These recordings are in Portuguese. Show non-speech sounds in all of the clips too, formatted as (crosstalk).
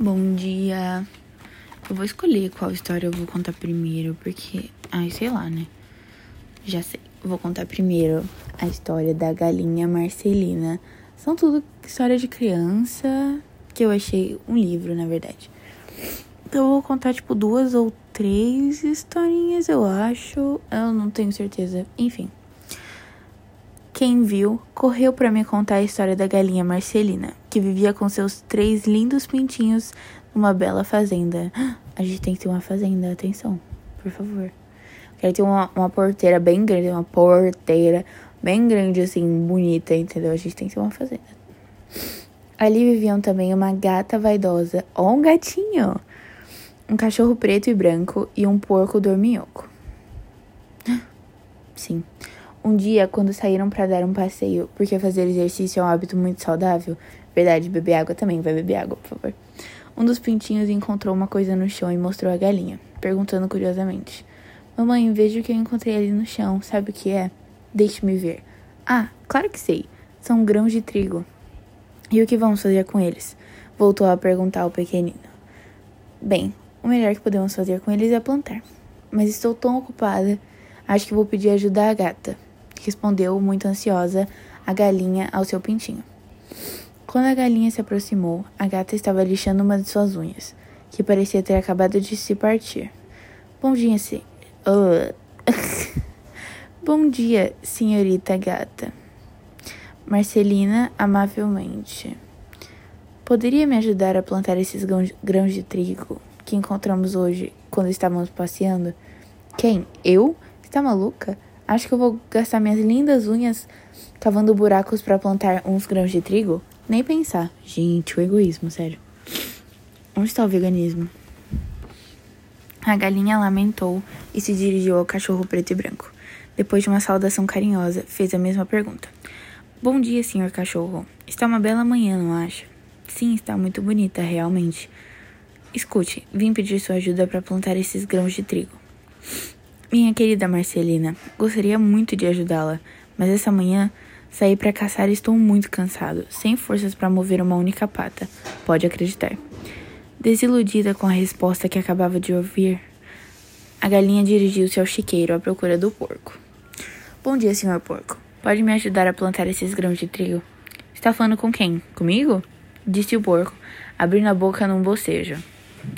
Bom dia. Eu vou escolher qual história eu vou contar primeiro, porque. Ai, sei lá, né? Já sei. Vou contar primeiro a história da galinha Marcelina. São tudo história de criança que eu achei um livro, na verdade. Então eu vou contar, tipo, duas ou três historinhas, eu acho. Eu não tenho certeza. Enfim. Quem viu, correu para me contar a história da galinha Marcelina, que vivia com seus três lindos pintinhos numa bela fazenda. (gasps) A gente tem que ter uma fazenda, atenção, por favor. Quero ter uma, uma porteira bem grande, uma porteira bem grande, assim, bonita, entendeu? A gente tem que ter uma fazenda. Ali viviam também uma gata vaidosa, ou um gatinho, um cachorro preto e branco e um porco dorminhoco. (gasps) Sim. Um dia, quando saíram para dar um passeio, porque fazer exercício é um hábito muito saudável, verdade, beber água também, vai beber água, por favor. Um dos pintinhos encontrou uma coisa no chão e mostrou a galinha, perguntando curiosamente: Mamãe, vejo que eu encontrei ali no chão, sabe o que é? Deixe-me ver. Ah, claro que sei. São grãos de trigo. E o que vamos fazer com eles? Voltou a perguntar o pequenino. Bem, o melhor que podemos fazer com eles é plantar. Mas estou tão ocupada, acho que vou pedir ajuda à gata respondeu, muito ansiosa, a galinha ao seu pintinho. Quando a galinha se aproximou, a gata estava lixando uma de suas unhas, que parecia ter acabado de se partir. Bom dia, se... Uh. (laughs) Bom dia, senhorita gata. Marcelina, amavelmente. Poderia me ajudar a plantar esses grãos de trigo que encontramos hoje quando estávamos passeando? Quem? Eu? Está maluca? Acho que eu vou gastar minhas lindas unhas cavando buracos para plantar uns grãos de trigo? Nem pensar. Gente, o egoísmo, sério. Onde está o veganismo? A galinha lamentou e se dirigiu ao cachorro preto e branco. Depois de uma saudação carinhosa, fez a mesma pergunta. Bom dia, senhor cachorro. Está uma bela manhã, não acha? Sim, está muito bonita, realmente. Escute, vim pedir sua ajuda para plantar esses grãos de trigo. Minha querida Marcelina, gostaria muito de ajudá-la, mas essa manhã saí para caçar e estou muito cansado, sem forças para mover uma única pata. Pode acreditar. Desiludida com a resposta que acabava de ouvir, a galinha dirigiu-se ao chiqueiro à procura do porco. Bom dia, senhor porco. Pode me ajudar a plantar esses grãos de trigo? Está falando com quem? Comigo? Disse o porco, abrindo a boca num bocejo.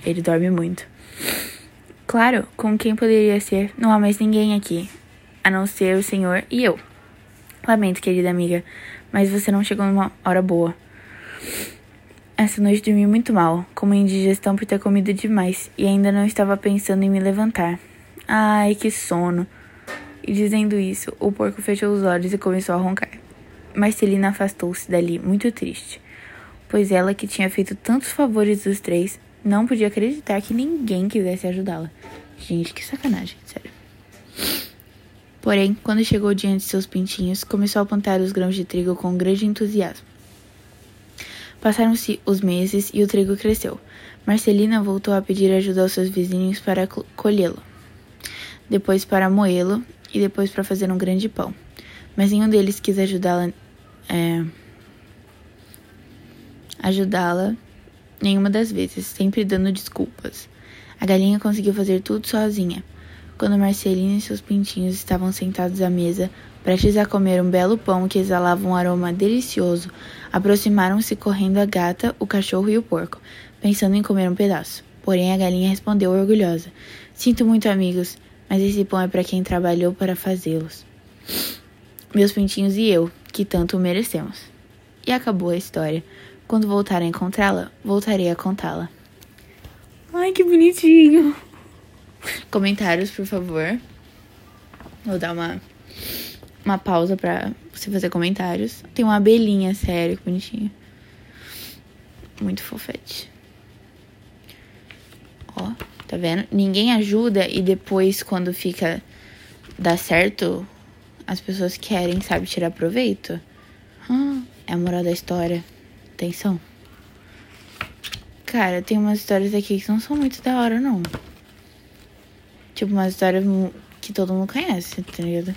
Ele dorme muito. Claro, com quem poderia ser? Não há mais ninguém aqui, a não ser o senhor e eu. Lamento, querida amiga, mas você não chegou numa hora boa. Essa noite dormi muito mal, com uma indigestão por ter comido demais e ainda não estava pensando em me levantar. Ai, que sono! E dizendo isso, o porco fechou os olhos e começou a roncar. Marcelina afastou-se dali, muito triste, pois ela, que tinha feito tantos favores dos três, não podia acreditar que ninguém quisesse ajudá-la. Gente, que sacanagem, sério. Porém, quando chegou diante de seus pintinhos, começou a plantar os grãos de trigo com grande entusiasmo. Passaram-se os meses e o trigo cresceu. Marcelina voltou a pedir ajuda aos seus vizinhos para colhê-lo, depois para moê-lo e depois para fazer um grande pão. Mas nenhum deles quis ajudá-la. É, ajudá-la nenhuma das vezes, sempre dando desculpas. A galinha conseguiu fazer tudo sozinha. Quando Marcelina e seus pintinhos estavam sentados à mesa, prestes a comer um belo pão que exalava um aroma delicioso, aproximaram-se correndo a gata, o cachorro e o porco, pensando em comer um pedaço. Porém, a galinha respondeu orgulhosa: Sinto muito, amigos, mas esse pão é para quem trabalhou para fazê-los. Meus pintinhos e eu, que tanto merecemos. E acabou a história. Quando voltar a encontrá-la, voltarei a contá-la. Ai, que bonitinho! Comentários, por favor. Vou dar uma, uma pausa pra você fazer comentários. Tem uma abelhinha, sério, que bonitinho. Muito fofete. Ó, tá vendo? Ninguém ajuda e depois, quando fica. dá certo, as pessoas querem, sabe, tirar proveito. Ah, é a moral da história. Atenção. Cara, tem umas histórias aqui que não são muito da hora, não. Tipo, umas histórias que todo mundo conhece, tá ligado?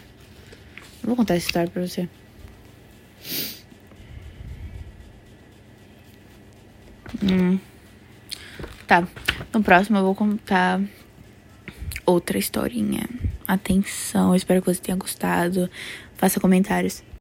Vou contar essa história pra você. Hum. Tá, no próximo eu vou contar outra historinha. Atenção, espero que você tenha gostado. Faça comentários.